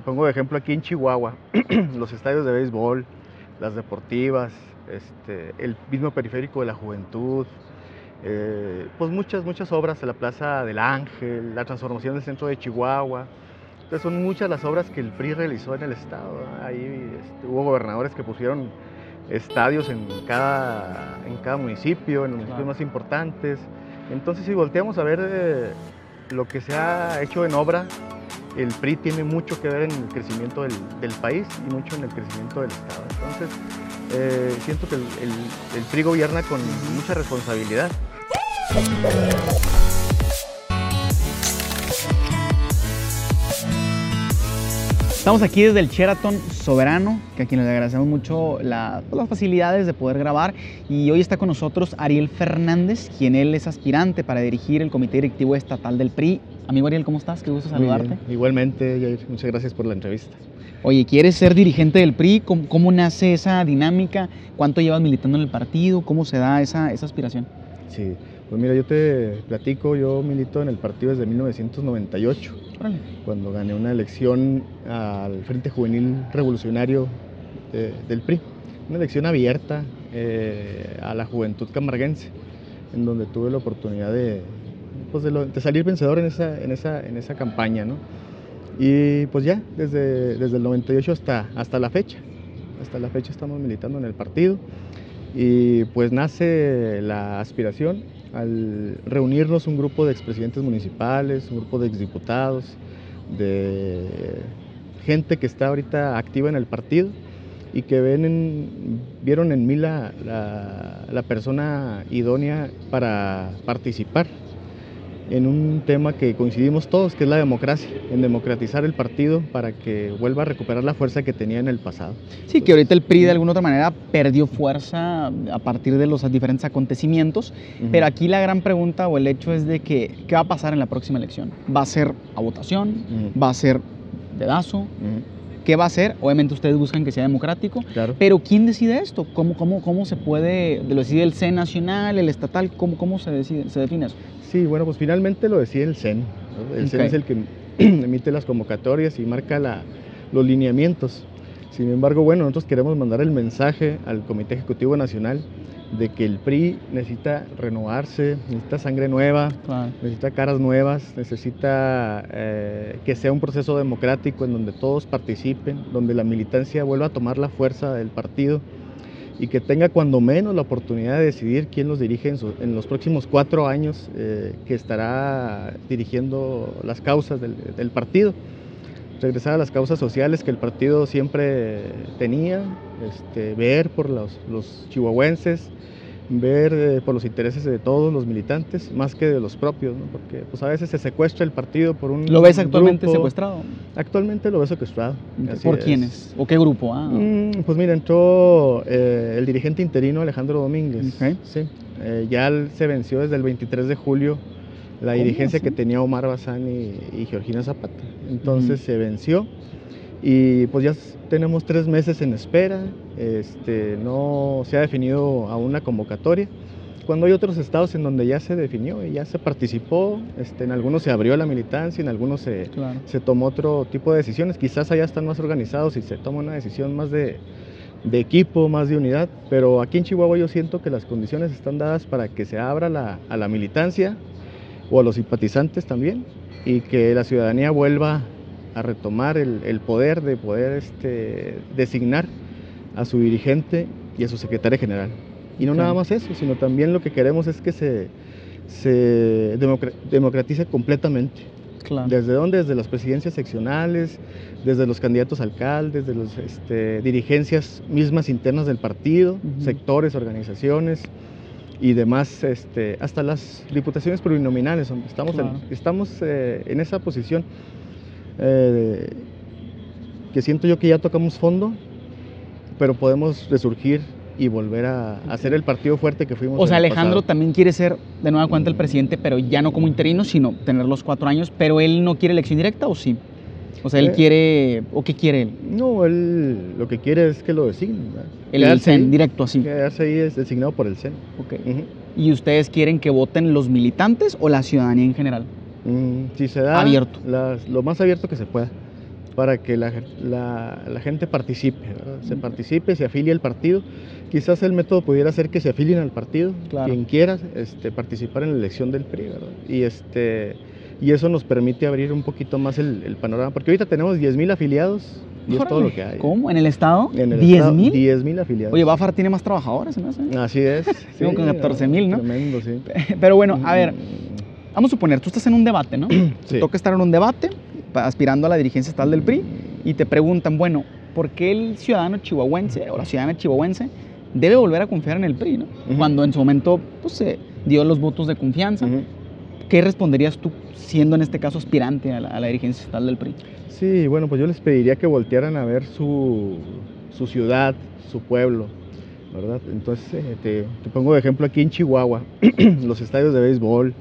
te pongo de ejemplo aquí en Chihuahua, los estadios de béisbol, las deportivas, este, el mismo periférico de la juventud, eh, pues muchas, muchas obras, la Plaza del Ángel, la transformación del centro de Chihuahua. Entonces son muchas las obras que el PRI realizó en el estado. Ahí este, hubo gobernadores que pusieron estadios en cada, en cada municipio, en los municipios más importantes. Entonces si volteamos a ver eh, lo que se ha hecho en obra, el PRI tiene mucho que ver en el crecimiento del, país y mucho en el crecimiento del Estado. Entonces, eh, siento que el PRI gobierna con mucha responsabilidad. Estamos aquí desde el Sheraton Soberano, que a quien les agradecemos mucho la- las facilidades de poder grabar. Y hoy está con nosotros Ariel Fernández, quien él es aspirante para dirigir el Comité Directivo Estatal del PRI. Amigo Ariel, ¿cómo estás? Qué gusto saludarte. Igualmente, Jair, muchas gracias por la entrevista. Oye, ¿quieres ser dirigente del PRI? ¿Cómo, cómo nace esa dinámica? ¿Cuánto llevas militando en el partido? ¿Cómo se da esa, esa aspiración? Sí, pues mira, yo te platico, yo milito en el partido desde 1998, Órale. cuando gané una elección al Frente Juvenil Revolucionario de- del PRI, una elección abierta eh, a la juventud camarguense, en donde tuve la oportunidad de, pues de, lo- de salir vencedor en esa, en esa, en esa campaña, ¿no? Y pues ya, desde, desde el 98 hasta, hasta la fecha, hasta la fecha estamos militando en el partido y pues nace la aspiración al reunirnos un grupo de expresidentes municipales, un grupo de exdiputados, de gente que está ahorita activa en el partido y que ven en- vieron en mí la- la persona idónea para participar en un tema que coincidimos todos, que es la democracia, en democratizar el partido para que vuelva a recuperar la fuerza que tenía en el pasado. Sí, que ahorita el PRI de alguna otra manera perdió fuerza a partir de los diferentes acontecimientos, pero aquí la gran pregunta o el hecho es de que, ¿qué va a pasar en la próxima elección? ¿Va a ser a votación? Ujú, ¿Va a ser dedazo? ujú, ¿Qué va a ser? Obviamente ustedes buscan que sea democrático, Claro. pero ¿quién decide esto? ¿Cómo, cómo, cómo se puede, lo decide el C nacional, el estatal? ¿Cómo, cómo se, decide, se define eso? Sí, bueno, pues finalmente lo decide el CEN. ¿no? El CEN Ok. es el que emite las convocatorias y marca la- los lineamientos. Sin embargo, bueno, nosotros queremos mandar el mensaje al Comité Ejecutivo Nacional de que el PRI necesita renovarse, necesita sangre nueva, necesita caras nuevas, necesita eh, que sea un proceso democrático en donde todos participen, donde la militancia vuelva a tomar la fuerza del partido y que tenga cuando menos la oportunidad de decidir quién los dirige en, los próximos cuatro años eh, que estará dirigiendo las causas del, partido. Regresar a las causas sociales que el partido siempre tenía, este, ver por los chihuahuenses, ver eh, por los intereses de todos los militantes, más que de los propios, ¿no? porque pues, a veces se secuestra el partido por un ¿Lo ves actualmente grupo. secuestrado? Actualmente lo ves secuestrado. ¿Por es. quiénes? ¿O qué grupo? Ah, Mm, pues mira, entró eh, el dirigente interino Alejandro Domínguez. Ok. Sí. Eh, ya se venció desde el 23 de julio la ¿Cómo dirigencia así? que tenía Omar Bazán y, y Georgina Zapata. Entonces se venció y pues ya tenemos tres meses en espera. Este, no se ha definido aún la convocatoria. Cuando hay otros estados en donde ya se definió y ya se participó, este, en algunos se abrió la militancia, en algunos se, claro. se tomó otro tipo de decisiones. Quizás allá están más organizados y se toma una decisión más de, de equipo, más de unidad. Pero aquí en Chihuahua yo siento que las condiciones están dadas para que se abra la- a la militancia o a los simpatizantes también y que la ciudadanía vuelva a retomar el, el poder de poder este, designar a su dirigente y a su secretaria general. Y no nada más eso, sino también lo que queremos es que se, se democra- democratice completamente. claro. ¿Desde dónde? Desde las presidencias seccionales, desde los candidatos a alcaldes, de las dirigencias mismas internas del partido, sectores, organizaciones y demás, este, hasta las diputaciones plurinominales. Estamos, en- Claro. estamos eh, en esa posición eh, que siento yo que ya tocamos fondo, pero podemos resurgir y volver a, a ser el partido fuerte que fuimos. O sea, Alejandro pasado. también quiere ser de nueva cuenta el presidente, pero ya no como interino, sino tener los cuatro años, pero él no quiere elección directa o sí? O sea, él Eh. quiere, ¿o qué quiere él? No, él lo que quiere es que lo designen. ¿verdad? El CEN, ahí. directo así. Quedarse ahí es designado por el CEN. Ok. ¿Y ustedes quieren que voten los militantes o la ciudadanía en general? Mm, si se da Abierto. las- lo más abierto que se pueda, para que la, la- la gente participe, ¿verdad? se participe, se afilie al partido. Quizás el método pudiera ser que se afilien al partido, Claro. quien quiera este, participar en la elección del PRI, ¿verdad? Y, este, y eso nos permite abrir un poquito más el, el panorama, porque ahorita tenemos 10.000 afiliados y es todo lo que hay. ¿Cómo? ¿En el estado? En el ¿10 estado, mil? 10.000 afiliados. Oye, Bafar tiene más trabajadores, hace. Así es. Como con 14,000, ¿no? Tremendo, sí. Pero bueno, a ver, Mm, vamos a suponer, tú estás en un debate, ¿no? Te Sí. toca estar en un debate, aspirando a la dirigencia estatal del PRI, y te preguntan, bueno, ¿por qué el ciudadano chihuahuense o la ciudadana chihuahuense debe volver a confiar en el PRI, ¿no? Ujú. Cuando en su momento pues, se dio los votos de confianza. Ujú. ¿Qué responderías tú siendo en este caso aspirante a la, a la dirigencia estatal del PRI? Sí, bueno, pues yo les pediría que voltearan a ver su, su ciudad, su pueblo, ¿verdad? Entonces, eh, te, te pongo de ejemplo aquí en Chihuahua, los estadios de béisbol,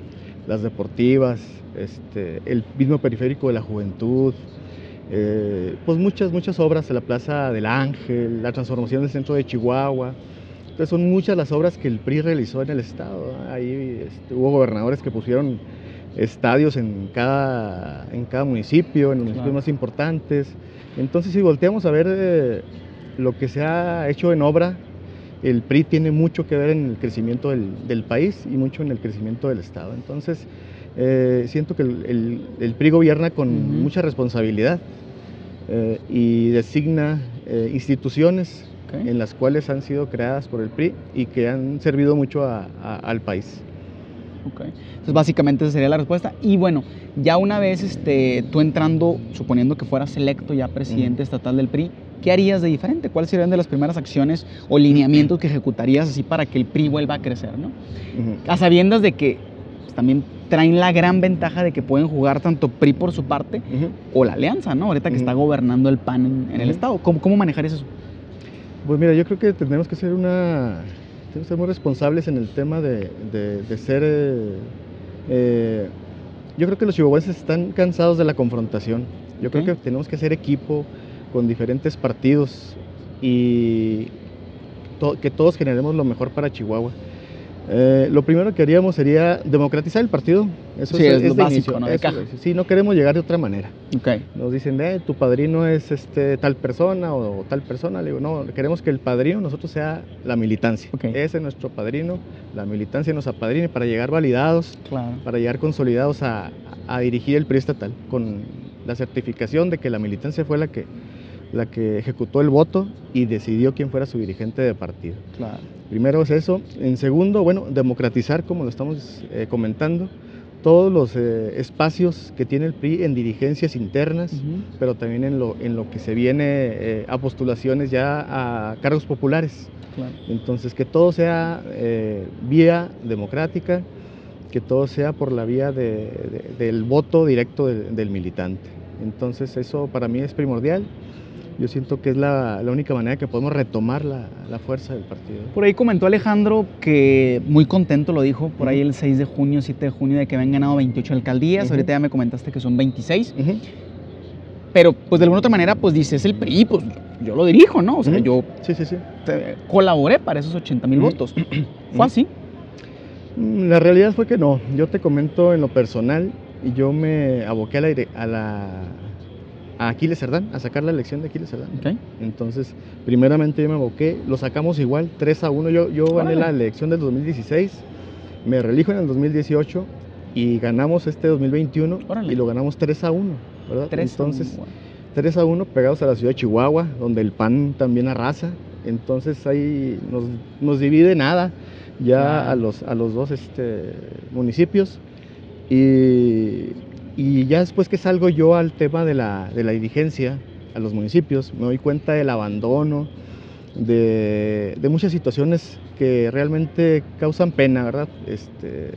las deportivas, este, el mismo periférico de la juventud, eh, pues muchas, muchas obras de la Plaza del Ángel, la transformación del centro de Chihuahua. Entonces son muchas las obras que el PRI realizó en el estado. Ahí este, hubo gobernadores que pusieron estadios en cada, en cada municipio, en los municipios Claro. más importantes. Entonces, si volteamos a ver eh, lo que se ha hecho en obra, el PRI tiene mucho que ver en el crecimiento del, del país y mucho en el crecimiento del Estado. Entonces, eh, siento que el, el- el PRI gobierna con mucha responsabilidad eh, y designa eh, instituciones en las cuales han sido creadas por el PRI y que han servido mucho a- a- al país. Ok. Entonces, básicamente esa sería la respuesta. Y bueno, ya una vez este, tú entrando, suponiendo que fueras electo ya presidente estatal del PRI, ¿qué harías de diferente? ¿Cuáles serían de las primeras acciones o lineamientos que ejecutarías así para que el PRI vuelva a crecer? ¿no? A sabiendas de que pues, también traen la gran ventaja de que pueden jugar tanto PRI por su parte o la alianza, ¿no? Ahorita que está gobernando el PAN en, en el. Estado. ¿Cómo, cómo manejarías eso? Pues mira, yo creo que tenemos que ser una, tenemos que ser muy responsables en el tema de, de- de ser, eh, eh, yo creo que los chihuahuenses están cansados de la confrontación. Yo creo que tenemos que hacer equipo con diferentes partidos y to- que todos generemos lo mejor para Chihuahua. Eh, lo primero que haríamos sería democratizar el partido. Eso Sí, es lo de básico, ¿no? De Eso caja. es. Sí, no queremos llegar de otra manera. Nos dicen, eh, tu padrino es este, tal persona o, tal persona. Le digo, no, queremos que el padrino nosotros sea la militancia. Ese es nuestro padrino, la militancia nos apadrine para llegar validados, Claro. para llegar consolidados a, a dirigir el PRI estatal, con la certificación de que la militancia fue la que, la que ejecutó el voto y decidió quién fuera su dirigente de partido. Claro. Primero es eso. En segundo, bueno, democratizar, como lo estamos eh, comentando, todos los eh, espacios que tiene el PRI en dirigencias internas, pero también en lo, en lo que se viene eh, a postulaciones ya a cargos populares. Claro. Entonces, que todo sea vía democrática, que todo sea por la vía de- de- del voto directo del- del militante. Entonces, eso para mí es primordial. Yo siento que es la, la única manera que podemos retomar la, la fuerza del partido. Por ahí comentó Alejandro que muy contento lo dijo por ahí el 6 de junio, 7 de junio de que habían ganado 28 alcaldías. Ahorita ya me comentaste que son 26. Ujú. Pero pues de alguna otra manera pues dice, es el PRI, pues yo lo dirijo, ¿no? O sea, yo Sí, sí, sí. te- colaboré para esos 80 mil votos. ¿Fue así? Mm, La realidad fue que no. Yo te comento en lo personal y yo me aboqué a la, a la a Aquiles Cerdán, a sacar la elección de Aquiles Cerdán. Ok. Entonces, primeramente yo me aboqué, lo sacamos igual, 3 a 1. Yo, yo gané la elección del 2016, me reelijo en el 2018 y ganamos este 2021 Órale. y lo ganamos 3 a 1, ¿verdad? Tres. Entonces, bueno. 3 a 1 pegados a la ciudad de Chihuahua, donde el PAN también arrasa. Entonces ahí nos, nos divide nada ya Claro. a, los, a los dos este, municipios. Y, y ya después que salgo yo al tema de la, de la dirigencia a los municipios, me doy cuenta del abandono, de, de muchas situaciones que realmente causan pena, ¿verdad? Este,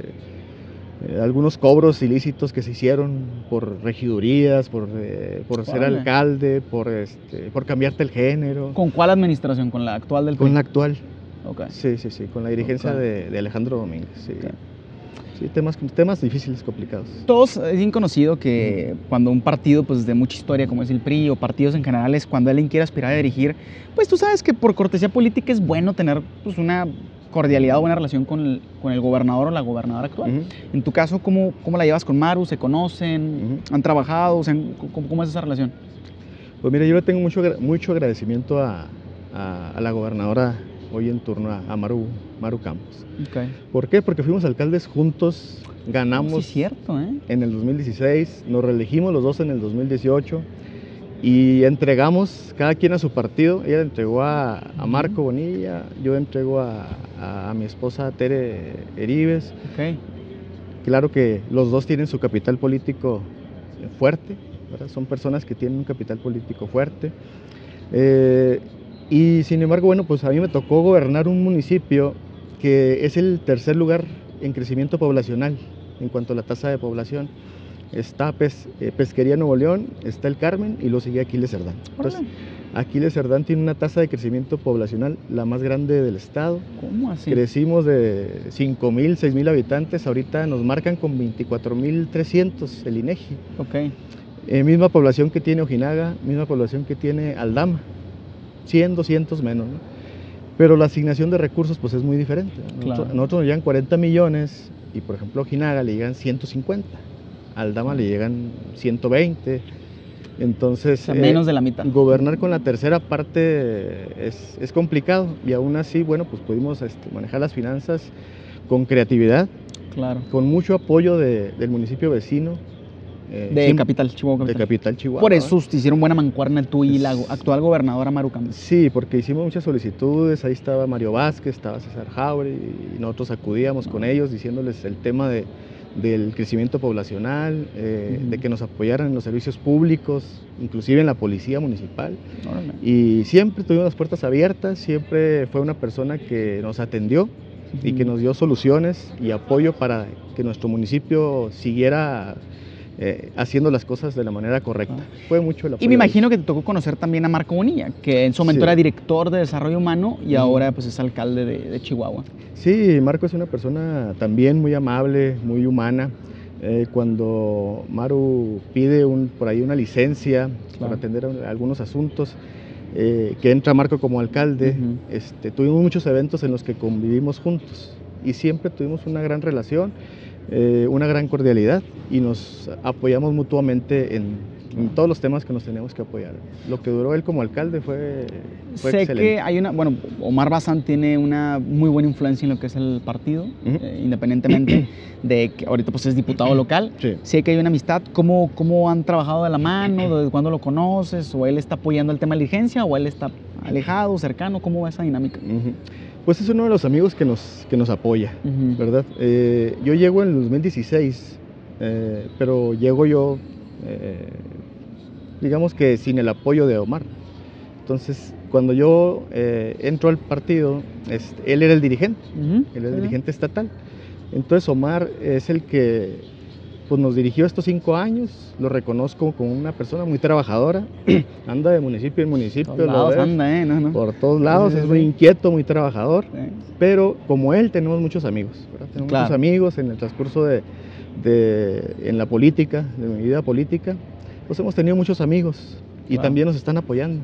eh, algunos cobros ilícitos que se hicieron por regidurías, por, eh, por ser alcalde, por, este, por cambiarte el género. ¿Con cuál administración? ¿Con la actual del Con la actual, Ok. sí, sí, sí, con la dirigencia de, de Alejandro Domínguez. Sí. Sí, temas, temas difíciles, complicados. Todos es bien conocido que cuando un partido pues de mucha historia como es el PRI o partidos en general es cuando alguien quiere aspirar a dirigir, pues tú sabes que por cortesía política es bueno tener pues una cordialidad o buena relación con el, con el gobernador o la gobernadora actual. Ujú. En tu caso, ¿cómo, ¿cómo la llevas con Maru? ¿Se conocen? Ujú. ¿Han trabajado? O sea, ¿cómo, cómo es esa relación? Pues mira, yo le tengo mucho, mucho agradecimiento a, a, la gobernadora hoy en turno, a, Maru, Maru Campos. ¿Por qué? Porque fuimos alcaldes juntos, ganamos cierto, ¿eh? en el 2016, nos reelegimos los dos en el 2018 y entregamos cada quien a su partido. Ella entregó a, a Marco Bonilla, yo entrego a, a, mi esposa Tere Eribes. Okay. Claro que los dos tienen su capital político fuerte, son personas que tienen un capital político fuerte. Eh, y sin embargo, bueno, pues a mí me tocó gobernar un municipio que es el tercer lugar en crecimiento poblacional en cuanto a la tasa de población está eh, Pesquería Nuevo León, está el Carmen y lo sigue Aquiles Cerdán. Entonces, Aquiles Cerdán tiene una tasa de crecimiento poblacional la más grande del estado. ¿Cómo así? Crecimos de 5 mil, 6 mil habitantes, ahorita nos marcan con 24 mil 300 el INEGI. Ok. Eh, misma población que tiene Ojinaga, misma población que tiene Aldama, 100, 200 menos. Pero la asignación de recursos pues es muy diferente. Nosotros, nosotros nos llegan 40 millones y por ejemplo a Ojinaga le llegan 150 al Dama le llegan 120. Entonces, menos de la mitad. Gobernar con la tercera parte es, complicado y aún así, bueno, pues pudimos este, manejar las finanzas con creatividad, claro. con mucho apoyo del municipio vecino. Eh, de Capital Chihuahua. De Capital Chihuahua. Por eso te hicieron buena mancuerna tú y la actual gobernadora Marucam. Sí, porque hicimos muchas solicitudes, ahí estaba Mario Vázquez, estaba César Jaure y nosotros acudíamos con ellos diciéndoles el tema de del crecimiento poblacional, eh, de que nos apoyaran en los servicios públicos, inclusive en la policía municipal. Y siempre tuvimos las puertas abiertas, siempre fue una persona que nos atendió y que nos dio soluciones y apoyo para que nuestro municipio siguiera eh, haciendo las cosas de la manera correcta. Ah. Fue mucho el Y me imagino que te tocó conocer también a Marco Bonilla, que en su momento era director de desarrollo humano y ahora pues es alcalde de, Chihuahua. Sí, Marco es una persona también muy amable, muy humana. Eh, cuando Maru pide un, por ahí una licencia para atender algunos asuntos, eh, que entra Marco como alcalde, este, tuvimos muchos eventos en los que convivimos juntos y siempre tuvimos una gran relación eh, una gran cordialidad y nos apoyamos mutuamente en, todos los temas que nos teníamos que apoyar. Lo que duró él como alcalde fue, sé que hay una, bueno, Omar Bazán tiene una muy buena influencia en lo que es el partido, eh, independientemente de que ahorita pues es diputado local. Sé que hay una amistad. ¿Cómo, ¿Cómo han trabajado de la mano? ¿Desde cuándo lo conoces? ¿O él está apoyando el tema de la ¿O él está alejado, cercano? ¿Cómo va esa dinámica? Pues es uno de los amigos que nos, que nos apoya, ¿verdad? Eh, yo llego en el 2016, eh, pero llego yo, eh, digamos que sin el apoyo de Omar. Entonces, cuando yo entro al partido, él era el dirigente, él era el dirigente estatal. Entonces Omar es el que pues nos dirigió estos cinco años, lo reconozco como una persona muy trabajadora, anda de municipio en municipio, ¿eh? por todos lados, es muy inquieto, muy trabajador, pero como él tenemos muchos amigos, tenemos muchos amigos en el transcurso de, en la política, de mi vida política, pues hemos tenido muchos amigos y también nos están apoyando,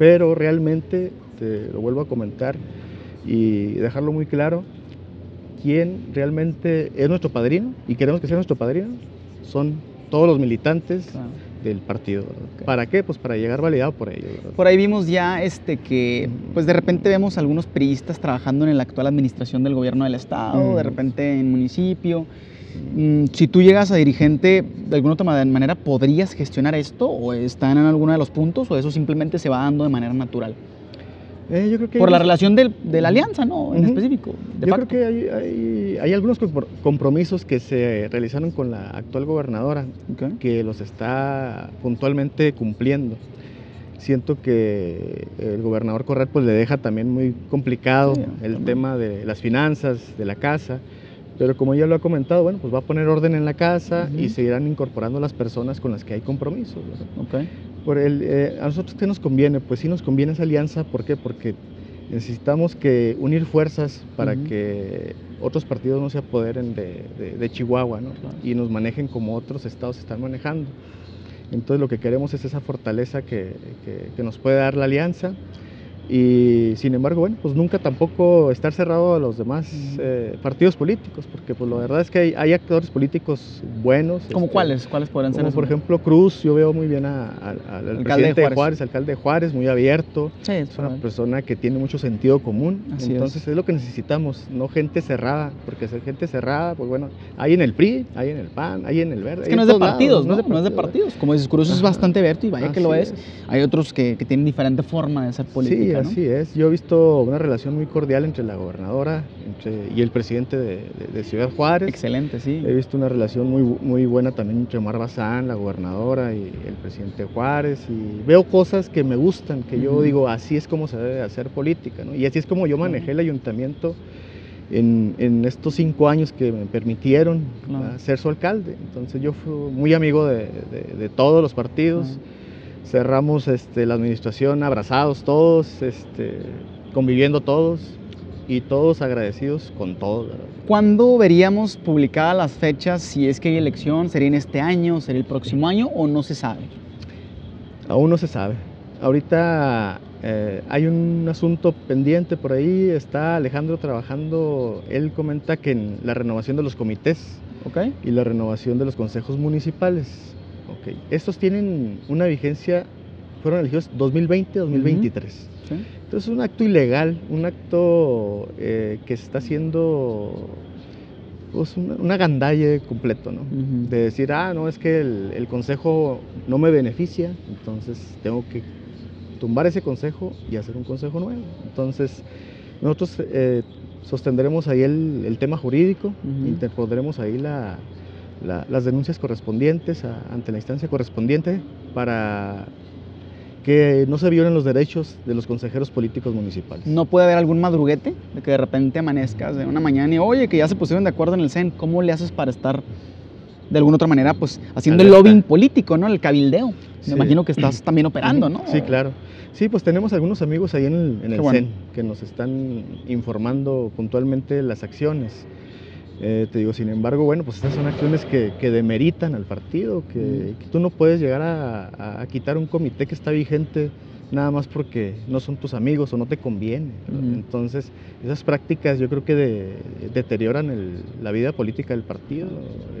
pero realmente, te lo vuelvo a comentar y dejarlo muy claro, quien realmente es nuestro padrino y queremos que sea nuestro padrino son todos los militantes del partido. ¿Para qué? Pues para llegar validado por ellos. Por ahí vimos ya este que pues de repente vemos algunos priistas trabajando en la actual administración del gobierno del estado, de repente en municipio. Mm, si tú llegas a dirigente, de alguna otra manera, ¿podrías gestionar esto? ¿O están en alguno de los puntos? ¿O eso simplemente se va dando de manera natural? Eh, Por la relación de la alianza, ¿no? En específico. yo creo que hay, hay, algunos compromisos que se realizaron con la actual gobernadora que los está puntualmente cumpliendo. Siento que el gobernador Corral pues le deja también muy complicado el tema de las finanzas de la casa. Pero como ya lo ha comentado, bueno, pues va a poner orden en la casa y se irán incorporando las personas con las que hay compromisos. Okay. Por el, eh, ¿A nosotros qué nos conviene? Pues sí nos conviene esa alianza, ¿por qué? Porque necesitamos que unir fuerzas para que otros partidos no se apoderen de, Chihuahua ¿no? y nos manejen como otros estados están manejando. Entonces lo que queremos es esa fortaleza que, que, nos puede dar la alianza. Y sin embargo, bueno, pues nunca tampoco estar cerrado a los demás eh, partidos políticos, porque pues la verdad es que hay, actores políticos buenos. ¿Como este, cuáles? ¿Cuáles podrían ser? Como por ejemplo Cruz, yo veo muy bien al presidente de Juárez. alcalde de Juárez, muy abierto. Sí, es una persona que tiene mucho sentido común. Entonces es. lo que necesitamos, no gente cerrada, porque ser gente cerrada, pues bueno, hay en el PRI, hay en el PAN, hay en el Verde. Es que no es de partidos, ¿no? ¿no? es de partidos. Como dices, Cruz es bastante abierto y vaya que lo es. Hay otros que, que, tienen diferente forma de ser política. Así es, yo he visto una relación muy cordial entre la gobernadora y el presidente de, Ciudad Juárez. Excelente, sí. He visto una relación muy, muy buena también entre Omar Bazán, la gobernadora, y el presidente Juárez. Y veo cosas que me gustan, que yo digo, así es como se debe hacer política. ¿no? Y así es como yo manejé el ayuntamiento en, estos cinco años que me permitieron ser su alcalde. Entonces yo fui muy amigo de, todos los partidos cerramos este, la administración abrazados todos, este, conviviendo todos y todos agradecidos con todos. ¿Cuándo veríamos publicadas las fechas? Si es que hay elección, ¿sería en este año, sería el próximo año o no se sabe? Aún no se sabe. Ahorita eh, hay un asunto pendiente por ahí, está Alejandro trabajando, él comenta que en la renovación de los comités y la renovación de los consejos municipales. Estos tienen una vigencia, fueron elegidos 2020-2023. Entonces es un acto ilegal, un acto eh, que está haciendo pues, una, una, gandalle completo, ¿no? De decir, ah, no, es que el, consejo no me beneficia, entonces tengo que tumbar ese consejo y hacer un consejo nuevo. Entonces, nosotros eh, sostendremos ahí el, tema jurídico, interpondremos ahí la, las denuncias correspondientes ante la instancia correspondiente para que no se violen los derechos de los consejeros políticos municipales. ¿No puede haber algún madruguete de que de repente amanezcas de una mañana y oye, que ya se pusieron de acuerdo en el CEN, ¿cómo le haces para estar de alguna otra manera pues haciendo el lobbying político, ¿no? El cabildeo. Me imagino que estás también operando, ¿no? Sí, claro. Sí, pues tenemos algunos amigos ahí en el, CEN que nos están informando puntualmente las acciones. Eh, te digo, sin embargo, bueno, pues estas son acciones que, demeritan al partido, que, tú no puedes llegar a, quitar un comité que está vigente nada más porque no son tus amigos o no te conviene. Entonces, esas prácticas yo creo que deterioran la vida política del partido.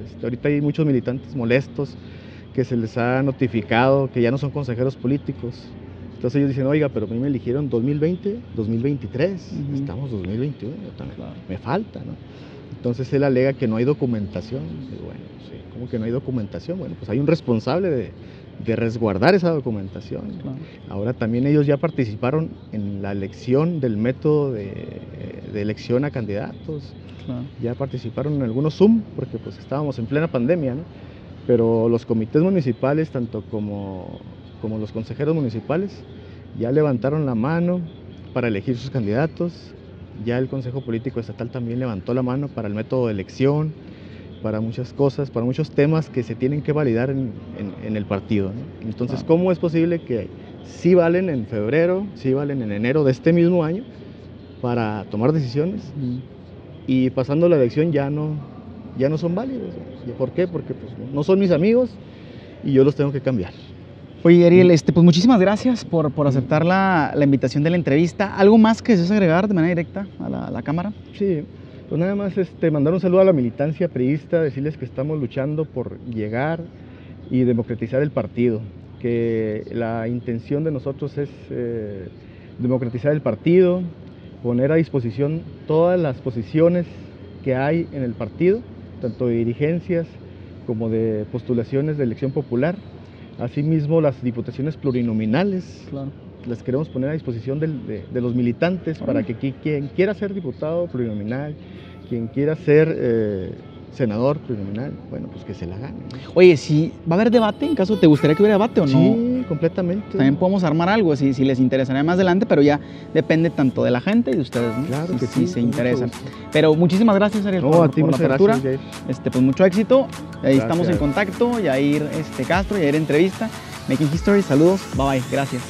Este, ahorita hay muchos militantes molestos que se les ha notificado que ya no son consejeros políticos. Entonces ellos dicen, oiga, pero a mí me eligieron 2020, 2023, estamos 2021, me falta, ¿no? Entonces él alega que no hay documentación. bueno, sí, ¿cómo que no hay documentación? Bueno, pues hay un responsable de, resguardar esa documentación. Ahora también ellos ya participaron en la elección del método de, elección a candidatos. Ya participaron en algunos Zoom, porque pues estábamos en plena pandemia, ¿no? Pero los comités municipales, tanto como, como los consejeros municipales, ya levantaron la mano para elegir sus candidatos, ya el Consejo Político Estatal también levantó la mano para el método de elección, para muchas cosas, para muchos temas que se tienen que validar en, el partido. Entonces, ¿cómo es posible que sí valen en febrero, sí valen en enero de este mismo año para tomar decisiones y pasando la elección ya no, ya no son válidos? ¿Y ¿Por qué? Porque pues, no son mis amigos y yo los tengo que cambiar. Oye, Ariel, este, pues muchísimas gracias por, por aceptar la, la, invitación de la entrevista. ¿Algo más que desees agregar de manera directa a la, la, cámara? Sí, pues nada más este, mandar un saludo a la militancia priista, decirles que estamos luchando por llegar y democratizar el partido, que la intención de nosotros es eh, democratizar el partido, poner a disposición todas las posiciones que hay en el partido, tanto de dirigencias como de postulaciones de elección popular Asimismo, las diputaciones plurinominales las queremos poner a disposición de, los militantes para que quien quiera ser diputado plurinominal, quien quiera ser eh, senador plurinominal, bueno, pues que se la gane. Oye, si va a haber debate, en caso te gustaría que hubiera debate o no. Sí, completamente. También podemos armar algo, si, si les interesaría más adelante, pero ya depende tanto de la gente y de ustedes, Claro que sí, se interesan. Pero muchísimas gracias, Ariel, por, la apertura. este, pues mucho éxito. Ahí estamos en contacto, Yair este, Castro, Yair Entrevista. Making History, saludos, bye bye, gracias.